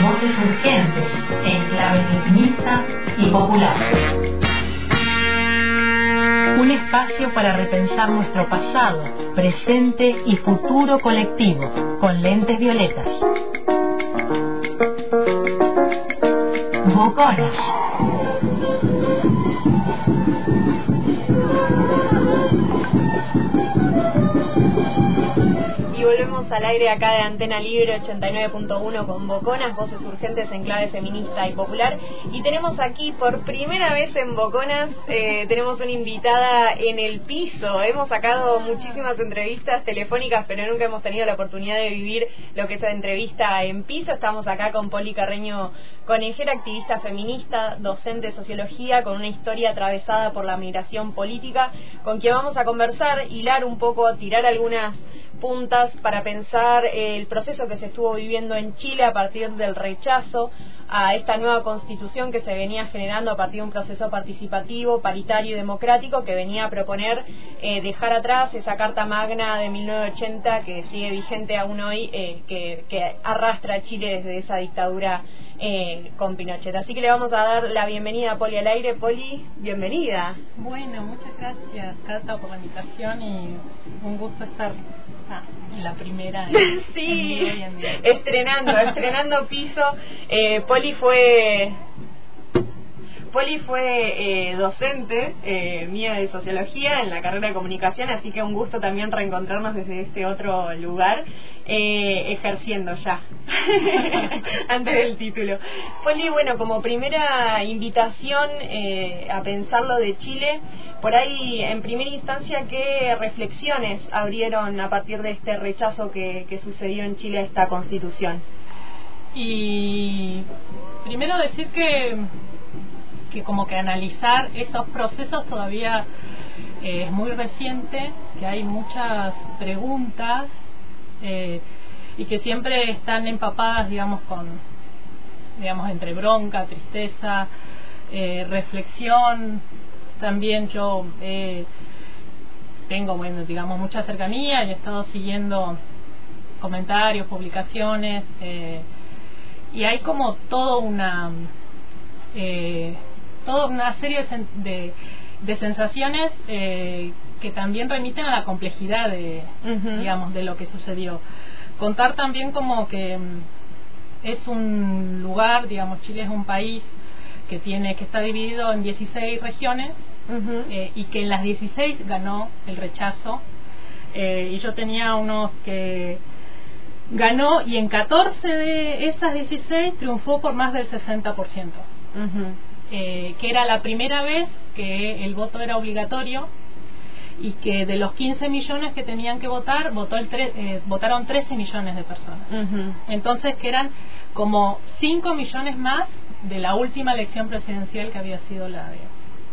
Voces urgentes en clave feminista y popular. Un espacio para repensar nuestro pasado, presente y futuro colectivo con lentes violetas. Volvemos al aire acá de Antena Libre 89.1 con Boconas, voces urgentes en clave feminista y popular. Y tenemos aquí por primera vez en Boconas, eh, tenemos una invitada en el piso. Hemos sacado muchísimas entrevistas telefónicas, pero nunca hemos tenido la oportunidad de vivir lo que es la entrevista en piso. Estamos acá con Poli Carreño Conejera, activista feminista, docente de sociología, con una historia atravesada por la migración política, con quien vamos a conversar, hilar un poco, tirar algunas puntas para pensar el proceso que se estuvo viviendo en Chile a partir del rechazo a esta nueva constitución que se venía generando a partir de un proceso participativo, paritario y democrático que venía a proponer eh, dejar atrás esa Carta Magna de 1980 que sigue vigente aún hoy, eh, que, que, arrastra a Chile desde esa dictadura eh, con Pinochet. Así que le vamos a dar la bienvenida a Poli al aire. Poli, bienvenida. Bueno, muchas gracias, Cata, por la invitación y un gusto estar Ah, la primera. sí, estrenando, estrenando piso. Eh, Poli fue Poli fue eh, docente eh, mía de sociología en la carrera de comunicación, así que un gusto también reencontrarnos desde este otro lugar, eh, ejerciendo ya, antes del título. Poli, bueno, como primera invitación a pensar lo de Chile, por ahí, en primera instancia, ¿qué reflexiones abrieron a partir de este rechazo que, que sucedió en Chile a esta constitución? Y primero decir que que como que analizar esos procesos todavía eh, es muy reciente, que hay muchas preguntas eh, y que siempre están empapadas, digamos, con, digamos, entre bronca, tristeza, eh, reflexión. También yo tengo, bueno, digamos, mucha cercanía y he estado siguiendo comentarios, publicaciones, y hay como todo una toda una serie de, de, sensaciones eh, que también remiten a la complejidad de, digamos, de lo que sucedió. Contar también como que mm, es un lugar, digamos, Chile es un país que tiene que está dividido en 16 regiones eh, y que en las 16 ganó el rechazo eh, y yo tenía unos que ganó y en 14 de esas 16 triunfó por más del 60%. Eh, que era la primera vez que el voto era obligatorio y que de los 15 millones que tenían que votar, votó el eh, votaron 13 millones de personas. Entonces, que eran como 5 millones más de la última elección presidencial que había sido la de,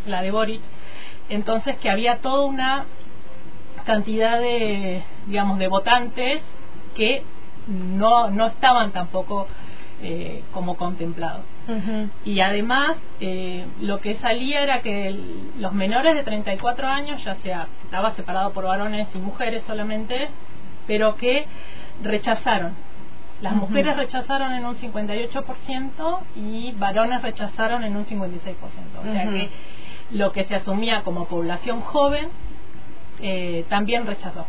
la de Boric. Entonces, que había toda una cantidad de, digamos, de votantes que no, no estaban tampoco eh, como Y además, eh, lo que salía era que los menores de 34 años, ya sea, estaba separado por varones y mujeres solamente, pero que rechazaron. Las mujeres rechazaron en un 58% y varones rechazaron en un 56%. O sea que lo que se asumía como población joven eh, también rechazó.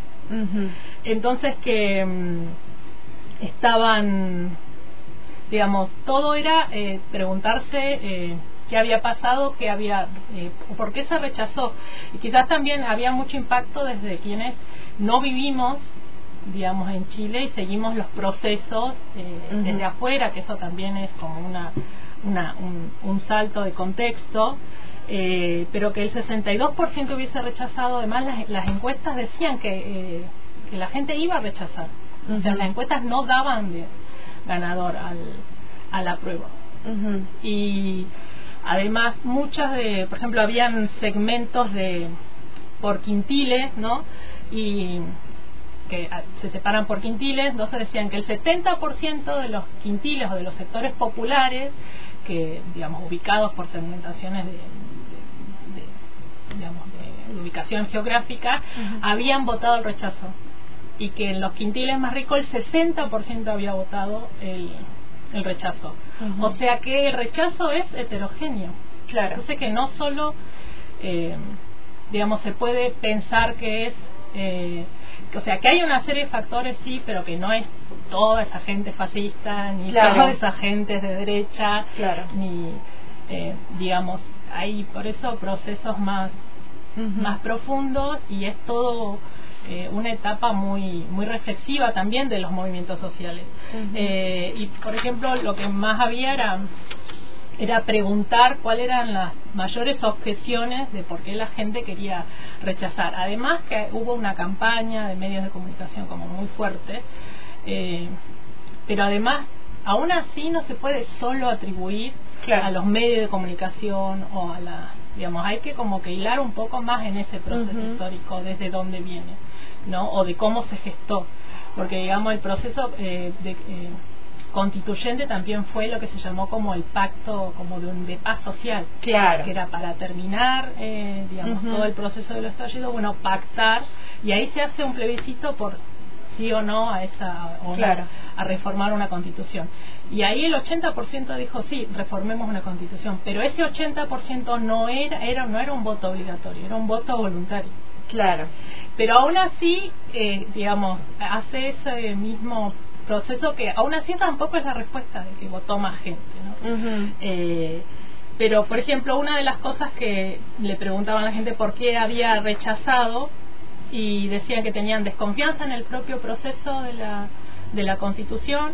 Entonces que mm, estaban digamos, todo era eh, preguntarse eh, qué había pasado, qué había, eh, por qué se rechazó. Y quizás también había mucho impacto desde quienes no vivimos, digamos, en Chile y seguimos los procesos desde afuera, que eso también es como una, una un, salto de contexto. pero que el 62% hubiese rechazado, además las, las encuestas decían que, que la gente iba a rechazar. O sea, las encuestas no daban de, ganador al, a la prueba. Y además muchas de, por ejemplo, habían segmentos de por quintiles, ¿no? Y que ah, se separan por quintiles, entonces decían que el 70% de los quintiles o de los sectores populares, que digamos ubicados por segmentaciones de, digamos, de, ubicación geográfica, habían votado el rechazo y que en los quintiles más ricos el 60% había votado el, el rechazo. O sea que el rechazo es heterogéneo. Claro. Entonces que no solo, eh, digamos, se puede pensar que es, eh, o sea, que hay una serie de factores, sí, pero que no es toda esa gente fascista, ni toda esa gente de derecha, claro. ni, eh, digamos, hay por eso procesos más, más profundos y es todo eh, una etapa muy muy reflexiva también de los movimientos sociales. Eh, y por ejemplo, lo que más había era era preguntar cuáles eran las mayores objeciones de por qué la gente quería rechazar. Además que hubo una campaña de medios de comunicación como muy fuerte, eh, pero además aún así no se puede solo atribuir a los medios de comunicación o a la digamos hay que como que hilar un poco más en ese proceso histórico desde dónde viene no o de cómo se gestó. Porque digamos el proceso eh, de, eh, constituyente también fue lo que se llamó como el pacto como de un de paz social. Claro. Que era para terminar eh, digamos todo el proceso de los estallido bueno pactar y ahí se hace un plebiscito por sí o no a esa o a reformar una constitución. Y ahí el 80% dijo sí, reformemos una constitución, pero ese 80% no era, era no era un voto obligatorio, era un voto voluntario. Claro. Pero aún así, eh, digamos, hace ese mismo proceso que aún así tampoco es la respuesta de que votó más gente, ¿no? eh, pero, por ejemplo, una de las cosas que le preguntaban a la gente por qué había rechazado y decían que tenían desconfianza en el propio proceso de la, de la constitución,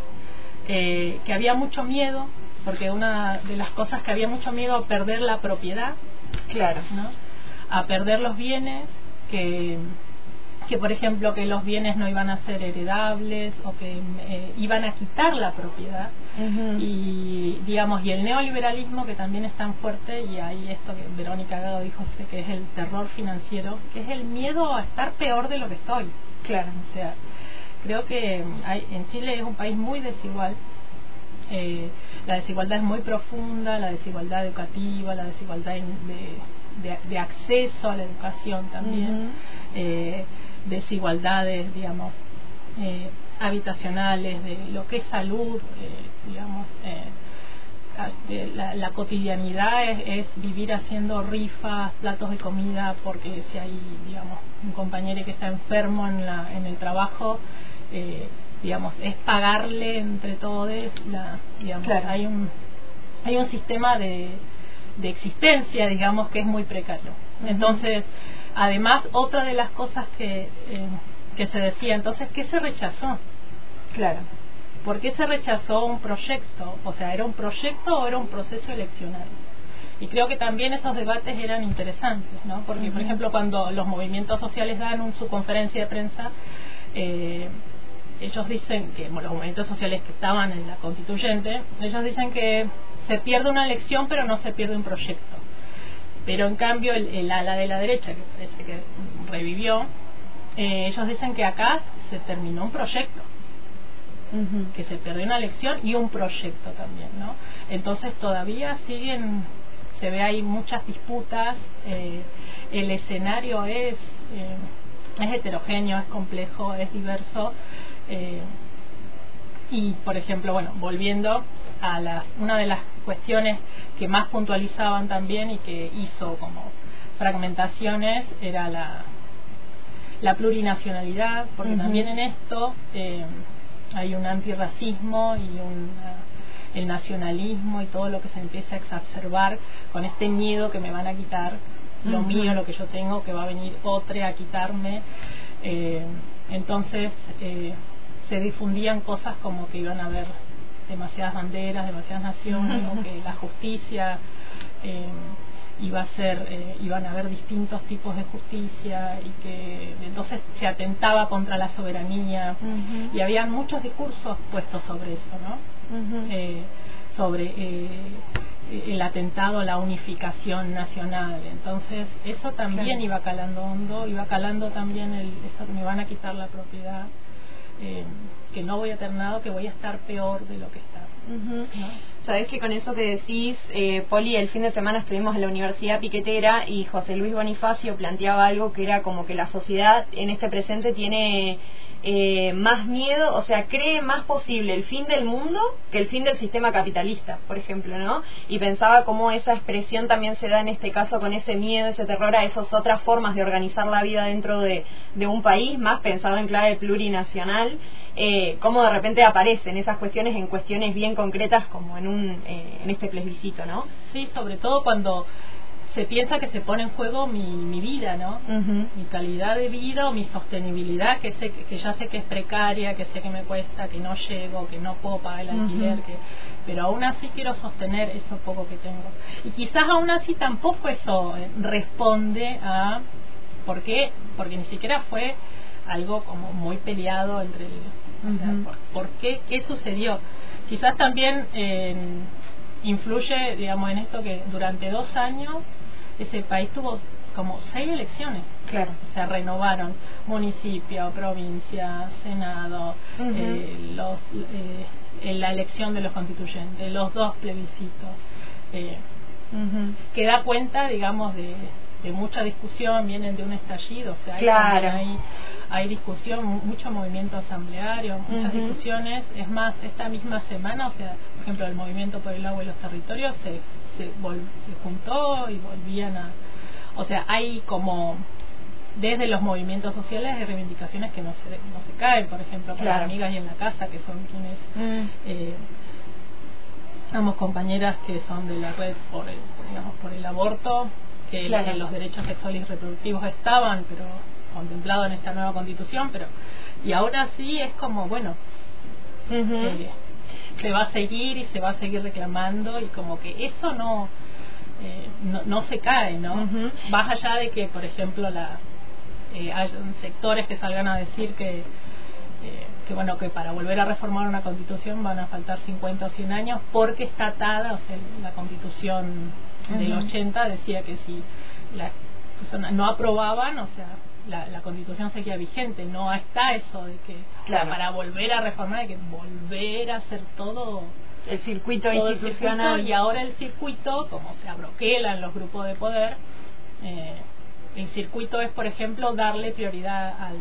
eh, que había mucho miedo, porque una de las cosas que había mucho miedo a perder la propiedad, claro, ¿no? a perder los bienes, que que por ejemplo que los bienes no iban a ser heredables o que eh, iban a quitar la propiedad. Y digamos y el neoliberalismo que también es tan fuerte y ahí esto que Verónica Gado dijo que es el terror financiero que es el miedo a estar peor de lo que estoy. Claro. O sea creo que hay, en Chile es un país muy desigual. Eh, la desigualdad es muy profunda la desigualdad educativa la desigualdad de, de, acceso a la educación también desigualdades, digamos, eh, habitacionales, de lo que es salud, eh, digamos, eh, la, cotidianidad es, vivir haciendo rifas, platos de comida, porque si hay, digamos, un compañero que está enfermo en, la, en el trabajo, digamos, es pagarle entre todos, la, digamos, hay un hay un sistema de, de existencia, digamos, que es muy precario. Entonces, Además, otra de las cosas que, eh, que se decía, entonces, ¿qué se rechazó? Claro. ¿Por qué se rechazó un proyecto? O sea, ¿era un proyecto o era un proceso eleccionario? Y creo que también esos debates eran interesantes, ¿no? Porque, por ejemplo, cuando los movimientos sociales dan su conferencia de prensa, eh, ellos dicen que los movimientos sociales que estaban en la constituyente, ellos dicen que se pierde una elección pero no se pierde un proyecto. Pero en cambio el, ala de la derecha, que parece que revivió, eh, ellos dicen que acá se terminó un proyecto, que se perdió una elección y un proyecto también, ¿no? Entonces todavía siguen, se ve ahí muchas disputas, eh, el escenario es, eh, es heterogéneo, es complejo, es diverso. y por ejemplo, bueno, volviendo a las, una de las cuestiones que más puntualizaban también y que hizo como fragmentaciones era la, la plurinacionalidad, porque también en esto eh, hay un antirracismo y un, el nacionalismo y todo lo que se empieza a exacerbar con este miedo que me van a quitar lo mío, lo que yo tengo, que va a venir otro a quitarme. Eh, entonces eh, se difundían cosas como que iban a haber demasiadas banderas, demasiadas naciones, o que la justicia eh, iba a ser, eh, iban a haber distintos tipos de justicia y que entonces se atentaba contra la soberanía. Y había muchos discursos puestos sobre eso, ¿no? Eh, sobre el atentado a la unificación nacional. Entonces, eso también iba calando hondo, iba calando también el, esto me van a quitar la propiedad eh, que no voy a tener nada, que voy a estar peor de lo que está. Sabes que con eso que decís, eh, Poli, el fin de semana estuvimos en la Universidad Piquetera y José Luis Bonifacio planteaba algo que era como que la sociedad en este presente tiene eh, más miedo, o sea, cree más posible el fin del mundo que el fin del sistema capitalista, por ejemplo, ¿no? Y pensaba cómo esa expresión también se da en este caso con ese miedo, ese terror a esas otras formas de organizar la vida dentro de, un país, más pensado en clave plurinacional, eh, cómo de repente aparecen esas cuestiones en cuestiones bien concretas como en, un, eh, en este plebiscito, ¿no? Sí, sobre todo cuando se piensa que se pone en juego mi, mi vida, ¿no? Mi calidad de vida o mi sostenibilidad, que sé que ya sé que es precaria, que sé que me cuesta, que no llego, que no puedo pagar el alquiler, que pero aún así quiero sostener eso poco que tengo. Y quizás aún así tampoco eso eh, responde a ¿por qué? Porque ni siquiera fue algo como muy peleado entre el, ¿por, qué? ¿Qué sucedió? Quizás también eh, influye, digamos, en esto que durante dos años ese país tuvo como seis elecciones. Claro. Se renovaron municipio, provincia, senado, eh, los, eh, la elección de los constituyentes, los dos plebiscitos. Eh, Que da cuenta, digamos, de, mucha discusión, vienen de un estallido, o sea, hay, hay, discusión, mucho movimiento asambleario, muchas discusiones. Es más, esta misma semana, o sea, por ejemplo, el movimiento por el agua y los territorios se se, se juntó y volvían a... O sea, hay como desde los movimientos sociales hay reivindicaciones que no se, no se caen, por ejemplo, con las amigas y en la casa, que son quienes, mm. eh, compañeras que son de la red por el, digamos, por el aborto, que los derechos sexuales y reproductivos estaban, pero contemplados en esta nueva constitución, pero y ahora sí es como, bueno, se va a seguir y se va a seguir reclamando y como que eso no eh, no, se cae, ¿no? Más allá de que, por ejemplo, la eh, hay sectores que salgan a decir que eh, que bueno que para volver a reformar una constitución van a faltar 50 o 100 años porque está atada, o sea, la constitución del 80 decía que si las personas no aprobaban, o sea, la, la, constitución seguía vigente, no está eso de que para volver a reformar hay que volver a hacer todo el circuito institucional. y ahora el circuito, como se abroquelan los grupos de poder, eh, el circuito es, por ejemplo, darle prioridad al,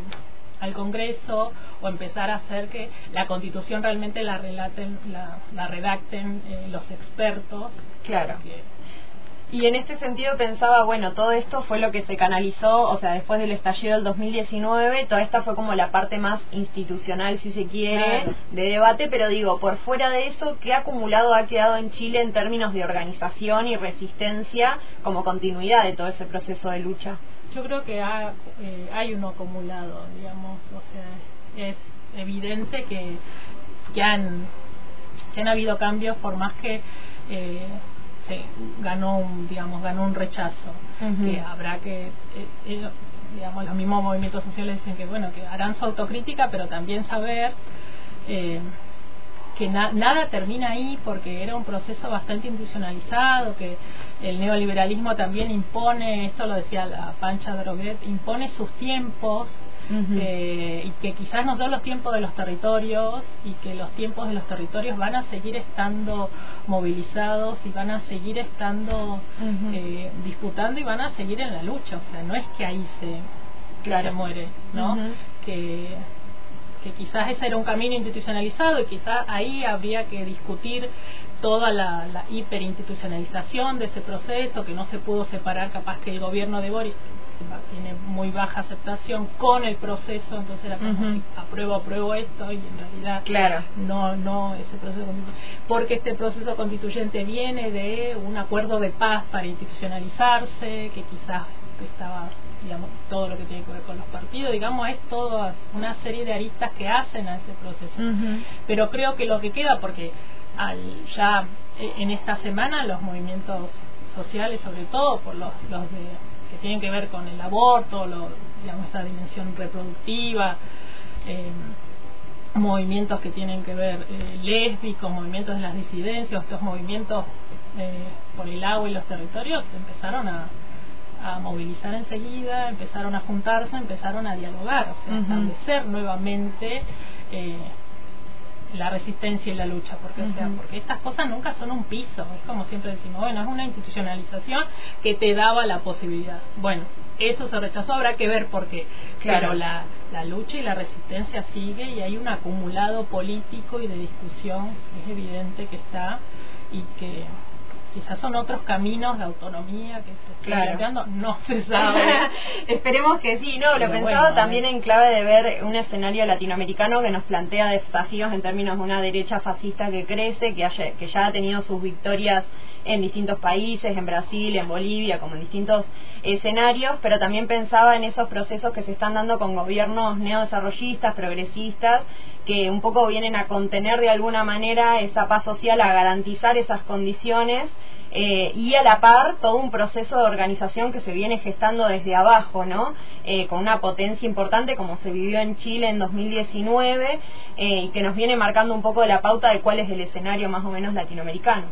al Congreso o empezar a hacer que la Constitución realmente la relaten, la, la redacten eh, los expertos. Claro. Y en este sentido pensaba, bueno, todo esto fue lo que se canalizó, o sea, después del estallido del 2019, toda esta fue como la parte más institucional, si se quiere, de debate, pero digo, por fuera de eso, ¿qué acumulado ha quedado en Chile en términos de organización y resistencia como continuidad de todo ese proceso de lucha? Yo creo que eh, hay uno acumulado, digamos, o sea, es evidente que, que, han, que han habido cambios por más que... Eh, ganó un digamos ganó un rechazo. Que habrá que eh, eh, digamos los mismos movimientos sociales dicen que bueno que harán su autocrítica pero también saber eh, que nada termina ahí porque era un proceso bastante institucionalizado, que el neoliberalismo también impone, esto lo decía la Pancha Droguet, impone sus tiempos eh, y que quizás no son los tiempos de los territorios y que los tiempos de los territorios van a seguir estando movilizados y van a seguir estando eh, disputando y van a seguir en la lucha. O sea, no es que ahí se, muere, ¿no? Que que quizás ese era un camino institucionalizado y quizás ahí habría que discutir toda la, la hiperinstitucionalización de ese proceso, que no se pudo separar capaz que el gobierno de Boris tiene muy baja aceptación con el proceso, entonces era como apruebo, apruebo esto y en realidad claro. no, no ese proceso porque este proceso constituyente viene de un acuerdo de paz para institucionalizarse, que quizás estaba digamos, todo lo que tiene que ver con los partidos, digamos, es toda una serie de aristas que hacen a ese proceso. Pero creo que lo que queda, porque al, ya eh, en esta semana los movimientos sociales, sobre todo por los, los de, que tienen que ver con el aborto, lo, digamos, esa dimensión reproductiva, eh, movimientos que tienen que ver eh, lésbicos, movimientos de las disidencias, estos movimientos eh, por el agua y los territorios empezaron a, a movilizar enseguida, empezaron a juntarse, empezaron a dialogar, o sea, establecer nuevamente eh, la resistencia y la lucha, porque, sea, porque estas cosas nunca son un piso, es como siempre decimos, bueno, es una institucionalización que te daba la posibilidad. Bueno, eso se rechazó, habrá que ver por qué. Claro. Pero la, la lucha y la resistencia sigue y hay un acumulado político y de discusión, es evidente que está y que quizás son otros caminos de autonomía que se están claro. no se sabe. Esperemos que sí, no, lo pensaba también en clave de ver un escenario latinoamericano que nos plantea desafíos en términos de una derecha fascista que crece, que, haya, que ya ha tenido sus victorias en distintos países, en Brasil, en Bolivia, como en distintos escenarios, pero también pensaba en esos procesos que se están dando con gobiernos neodesarrollistas, progresistas, que un poco vienen a contener de alguna manera esa paz social, a garantizar esas condiciones eh, y a la par todo un proceso de organización que se viene gestando desde abajo, ¿no? Eh, con una potencia importante como se vivió en Chile en 2019 eh, y que nos viene marcando un poco la pauta de cuál es el escenario más o menos latinoamericano.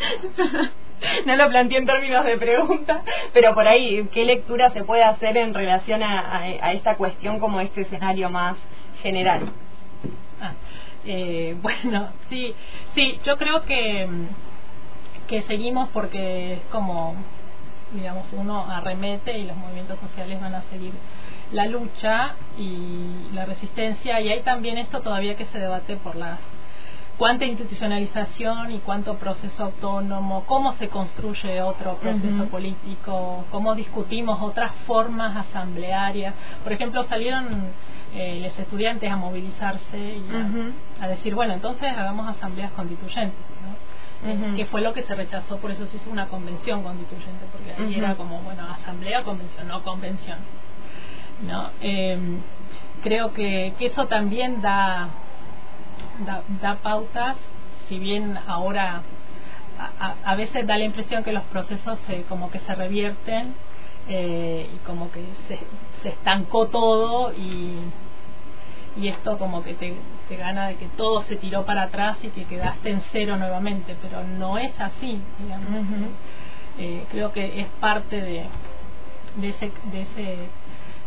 no lo planteé en términos de pregunta, pero por ahí, ¿qué lectura se puede hacer en relación a, esta cuestión como este escenario más general? Ah, eh, bueno, sí, sí, yo creo que, que seguimos porque es como, digamos, uno arremete y los movimientos sociales van a seguir la lucha y la resistencia y hay también esto todavía que se debate por las cuánta institucionalización y cuánto proceso autónomo, cómo se construye otro proceso político, cómo discutimos otras formas asamblearias. Por ejemplo, salieron eh, los estudiantes a movilizarse y a, decir, bueno, entonces hagamos asambleas constituyentes. ¿no? Eh, que fue lo que se rechazó, por eso se hizo una convención constituyente, porque ahí era como, bueno, asamblea, convención, no convención. ¿no? Eh, creo que, que eso también da da, pautas, si bien ahora a, veces da la impresión que los procesos se, como que se revierten eh, y como que se, se estancó todo y, y esto como que te, te, gana de que todo se tiró para atrás y que quedaste en cero nuevamente, pero no es así, digamos. Eh, creo que es parte de, de ese, de ese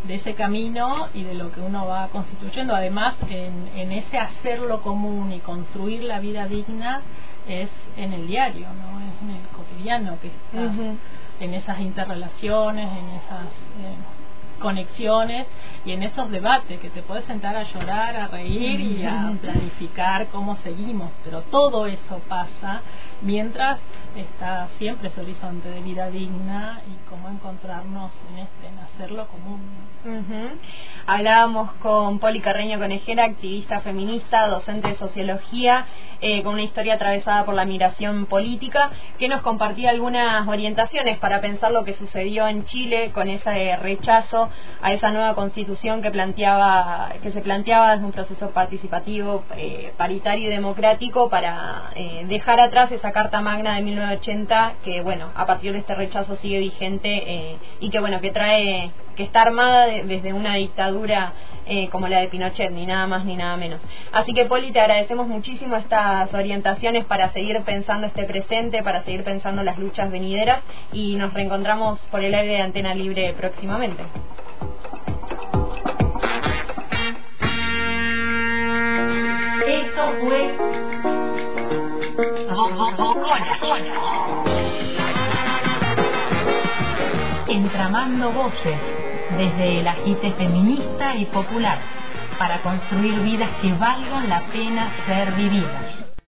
de ese camino y de lo que uno va constituyendo. Además, en, en ese hacerlo común y construir la vida digna es en el diario, ¿no? es en el cotidiano que estás, en esas interrelaciones, en esas eh, conexiones y en esos debates que te puedes sentar a llorar, a reír y a planificar cómo seguimos, pero todo eso pasa mientras está siempre ese horizonte de vida digna y cómo encontrarnos en este, en hacerlo común. Hablábamos con Poli Carreño Conejera, activista feminista, docente de sociología, eh, con una historia atravesada por la migración política, que nos compartía algunas orientaciones para pensar lo que sucedió en Chile con ese rechazo a esa nueva constitución que planteaba, que se planteaba desde un proceso participativo, eh, paritario y democrático para eh, dejar atrás esa Carta Magna de 1980 que, bueno, a partir de este rechazo sigue vigente y que, bueno, que trae que está armada desde una dictadura eh, como la de Pinochet, ni nada más ni nada menos. Así que, Poli, te agradecemos muchísimo estas orientaciones para seguir pensando este presente, para seguir pensando las luchas venideras y nos reencontramos por el aire de Antena Libre próximamente. Desde el agite feminista y popular para construir vidas que valgan la pena ser vividas.